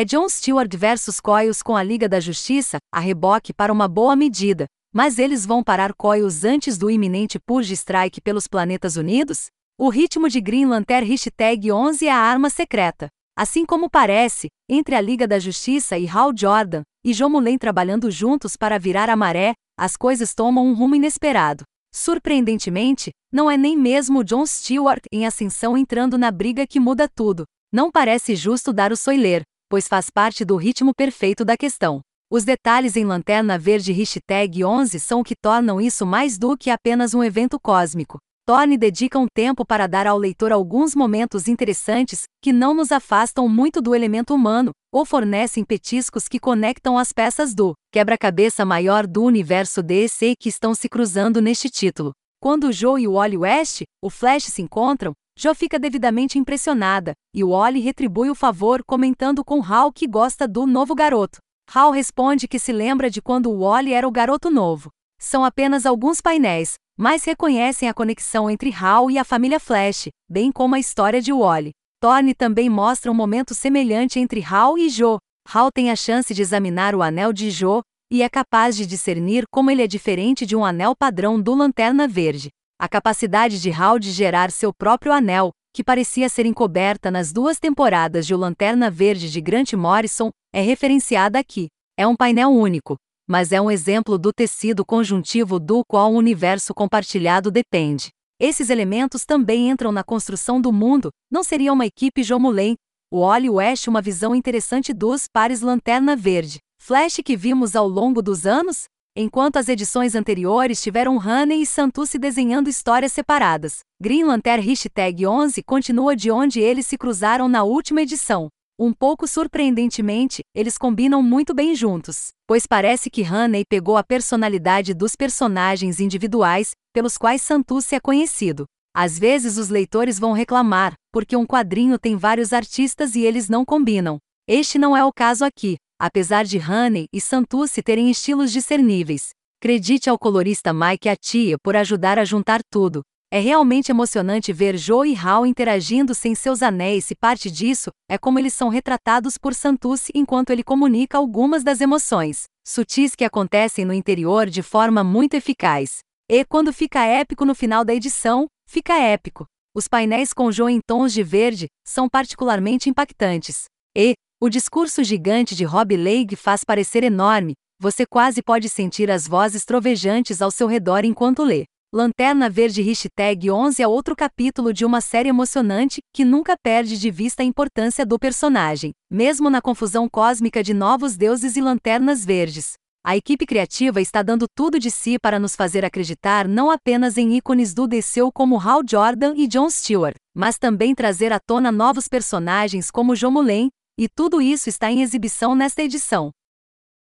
É Jon Stewart versus Coils com a Liga da Justiça, a reboque para uma boa medida. Mas eles vão parar Coils antes do iminente Purge Strike pelos Planetas Unidos? O ritmo de Green Lantern Hashtag 11 é a arma secreta. Assim como parece, entre a Liga da Justiça e Hal Jordan, e Jomulen trabalhando juntos para virar a maré, as coisas tomam um rumo inesperado. Surpreendentemente, não é nem mesmo Jon Stewart em ascensão entrando na briga que muda tudo. Não parece justo dar o soiler, pois faz parte do ritmo perfeito da questão. Os detalhes em Lanterna Verde Hashtag 11 são o que tornam isso mais do que apenas um evento cósmico. Thorne dedica um tempo para dar ao leitor alguns momentos interessantes, que não nos afastam muito do elemento humano, ou fornecem petiscos que conectam as peças do quebra-cabeça maior do universo DC que estão se cruzando neste título. Quando Joe e o Wally West, o Flash se encontram, Joe fica devidamente impressionada, e o Wally retribui o favor comentando com Hal que gosta do novo garoto. Hal responde que se lembra de quando o Wally era o garoto novo. São apenas alguns painéis, mas reconhecem a conexão entre Hal e a família Flash, bem como a história de Wally. Thorne também mostra um momento semelhante entre Hal e Joe. Hal tem a chance de examinar o anel de Joe e é capaz de discernir como ele é diferente de um anel padrão do Lanterna Verde. A capacidade de Hal de gerar seu próprio anel, que parecia ser encoberta nas duas temporadas de O Lanterna Verde de Grant Morrison, é referenciada aqui. É um painel único, mas é um exemplo do tecido conjuntivo do qual o universo compartilhado depende. Esses elementos também entram na construção do mundo, não seria uma equipe Jomulen, o Wally West uma visão interessante dos pares Lanterna Verde, Flash que vimos ao longo dos anos? Enquanto as edições anteriores tiveram Honey e Santucci desenhando histórias separadas, Green Lantern Hashtag 11 continua de onde eles se cruzaram na última edição. Um pouco surpreendentemente, eles combinam muito bem juntos, pois parece que Honey pegou a personalidade dos personagens individuais, pelos quais Santucci é conhecido. Às vezes os leitores vão reclamar, porque um quadrinho tem vários artistas e eles não combinam. Este não é o caso aqui, apesar de Honey e Santucci terem estilos discerníveis. Credite ao colorista Mike Atia por ajudar a juntar tudo, é realmente emocionante ver Joe e Hal interagindo sem seus anéis e parte disso é como eles são retratados por Santucci enquanto ele comunica algumas das emoções sutis que acontecem no interior de forma muito eficaz. E quando fica épico no final da edição, fica épico. Os painéis com Joe em tons de verde são particularmente impactantes. E o discurso gigante de Rob Leigh faz parecer enorme, você quase pode sentir as vozes trovejantes ao seu redor enquanto lê. Lanterna Verde Hashtag 11 é outro capítulo de uma série emocionante que nunca perde de vista a importância do personagem, mesmo na confusão cósmica de novos deuses e lanternas verdes. A equipe criativa está dando tudo de si para nos fazer acreditar não apenas em ícones do DCU como Hal Jordan e Jon Stewart, mas também trazer à tona novos personagens como Jomulen, e tudo isso está em exibição nesta edição.